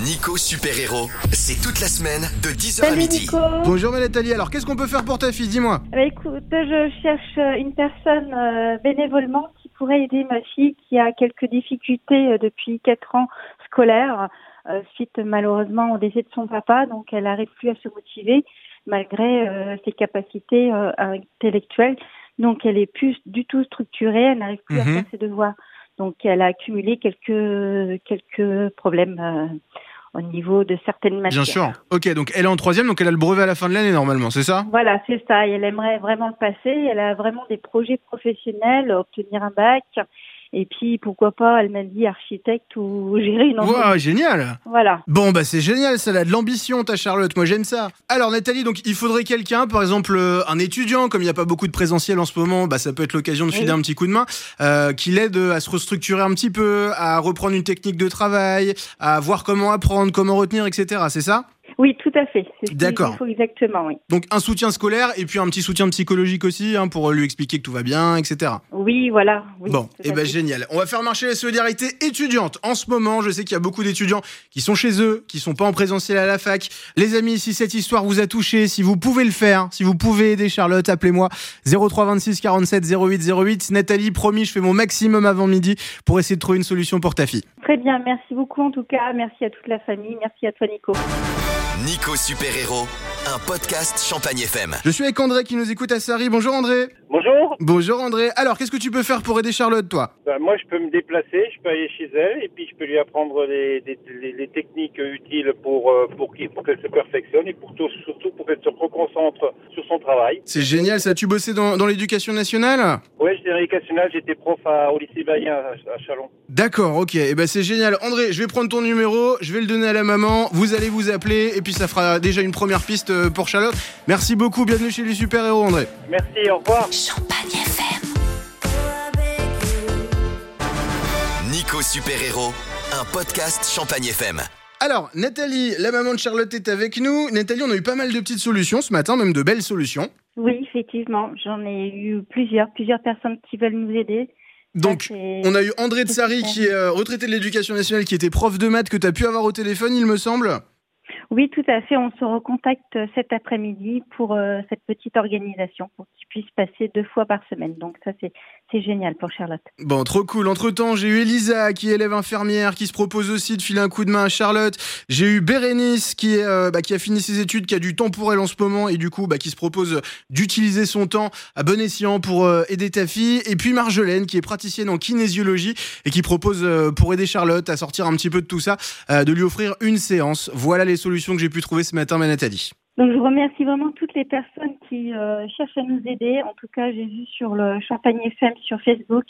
Nico Super Héros, c'est toute la semaine de 10h à Salut midi. Nico. Bonjour Nathalie, alors qu'est-ce qu'on peut faire pour ta fille Dis-moi? Bah, écoute, je cherche euh, une personne euh, bénévolement qui pourrait aider ma fille qui a quelques difficultés euh, depuis quatre ans scolaires euh, suite malheureusement au décès de son papa. Donc elle n'arrive plus à se motiver malgré euh, ses capacités euh, intellectuelles. Donc elle est plus du tout structurée, elle n'arrive plus à Mhm. faire ses devoirs. Donc elle a accumulé quelques quelques problèmes euh, au niveau de certaines matières. Bien sûr. Ok, donc elle est en troisième, donc elle a le brevet à la fin de l'année normalement, c'est ça? Voilà, c'est ça. Et elle aimerait vraiment le passer. Elle a vraiment des projets professionnels, obtenir un bac. Et puis, pourquoi pas, elle m'a dit architecte ou gérer une entreprise. Wow, génial Voilà. Bon bah c'est génial, ça a de l'ambition ta Charlotte, moi j'aime ça. Alors Nathalie, donc il faudrait quelqu'un, par exemple euh, un étudiant, comme il n'y a pas beaucoup de présentiel en ce moment, bah ça peut être l'occasion de Oui. filer un petit coup de main, euh, qui l'aide à se restructurer un petit peu, à reprendre une technique de travail, à voir comment apprendre, comment retenir, etc. C'est ça? Oui, tout à fait. D'accord. exactement, oui. Donc un soutien scolaire et puis un petit soutien psychologique aussi, hein, pour lui expliquer que tout va bien, etc. Oui, voilà. Oui, Bon, et à ben génial. On va faire marcher la solidarité étudiante. En ce moment, je sais qu'il y a beaucoup d'étudiants qui sont chez eux, qui sont pas en présentiel à la fac. Les amis, si cette histoire vous a touché, si vous pouvez le faire, si vous pouvez aider Charlotte, appelez-moi 0326 47 08 08. Nathalie, promis, je fais mon maximum avant midi pour essayer de trouver une solution pour ta fille. Très bien. Merci beaucoup, en tout cas. Merci à toute la famille. Merci à toi, Nico. Nico Super Héros, un podcast Champagne FM. Je suis avec André qui nous écoute à Sari. Bonjour André. Bonjour, Bonjour André. Alors, qu'est-ce que tu peux faire pour aider Charlotte, toi? Ben, moi je peux me déplacer, je peux aller chez elle et puis je peux lui apprendre les, les, les- les techniques utiles pour, euh, pour, qu'elle se perfectionne et pour tout, surtout pour qu'elle se reconcentre sur son travail. C'est génial, ça. Tu bossais dans, dans l'éducation nationale? L'éducation nationale, j'étais prof à, au lycée Bayen à, à Chalon. D'accord, ok. Et ben c'est génial. André, je vais prendre ton numéro, je vais le donner à la maman. Vous allez vous appeler et puis ça fera déjà une première piste euh, pour Charlotte. Merci beaucoup. Bienvenue chez les super héros, André. Merci, au revoir. Champagne FM. Nico Super Héros, un podcast Champagne FM. Alors, Nathalie, la maman de Charlotte est avec nous. Nathalie, on a eu pas mal de petites solutions ce matin, même de belles solutions. Oui, effectivement. J'en ai eu plusieurs, plusieurs personnes qui veulent nous aider. Donc, Ça, on a eu André de c'est Sari super. qui est euh, retraité de l'éducation nationale, qui était prof de maths, que tu as pu avoir au téléphone, il me semble. Oui, tout à fait. On se recontacte euh, cet après-midi pour euh, cette petite organisation, pour qu'il puisse passer deux fois par semaine. Donc ça, c'est c'est génial pour Charlotte. Bon, trop cool. Entre-temps, j'ai eu Elisa, qui est élève infirmière, qui se propose aussi de filer un coup de main à Charlotte. J'ai eu Bérénice, qui, est, euh, bah, qui a fini ses études, qui a du temps pour elle en ce moment, et du coup, bah, qui se propose d'utiliser son temps à bon escient pour euh, aider ta fille. Et puis Marjolaine, qui est praticienne en kinésiologie, et qui propose, euh, pour aider Charlotte à sortir un petit peu de tout ça, de lui offrir une séance. Voilà les solutions que j'ai pu trouver ce matin, ma Nathalie. Donc je remercie vraiment toutes les personnes qui euh, cherchent à nous aider. En tout cas, j'ai vu sur le Champagne FM sur Facebook,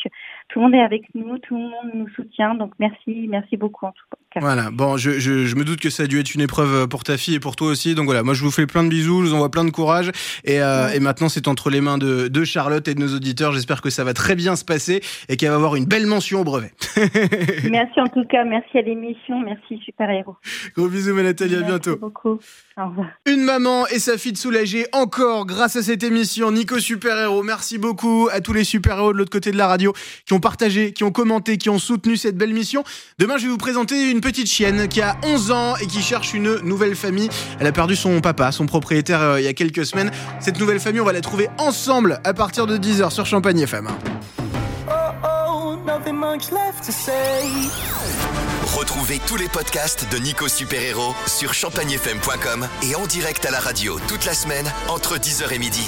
tout le monde est avec nous, tout le monde nous soutient. Donc merci, merci beaucoup en tout cas. Voilà, bon, je, je, je me doute que ça a dû être une épreuve pour ta fille et pour toi aussi. Donc voilà, moi je vous fais plein de bisous, je vous envoie plein de courage. Et, euh, et maintenant c'est entre les mains de, de Charlotte et de nos auditeurs. J'espère que ça va très bien se passer et qu'elle va avoir une belle mention au brevet. Merci en tout cas, merci à l'émission, merci Super Héros. Gros bisous, ma Nathalie, à Merci bientôt. beaucoup. Au revoir. Une maman et sa fille de soulager encore grâce à cette émission. Nico Super Héros, merci beaucoup à tous les super héros de l'autre côté de la radio qui ont partagé, qui ont commenté, qui ont soutenu cette belle mission. Demain, je vais vous présenter une petite chienne qui a 11 ans et qui cherche une nouvelle famille. Elle a perdu son papa, son propriétaire, euh, il y a quelques semaines. Cette nouvelle famille, on va la trouver ensemble à partir de 10h sur Champagne FM. Oh oh, nothing much left to say. Retrouvez tous les podcasts de Nico Super Héros sur champagnefm.com et en direct à la radio toute la semaine entre 10h et midi.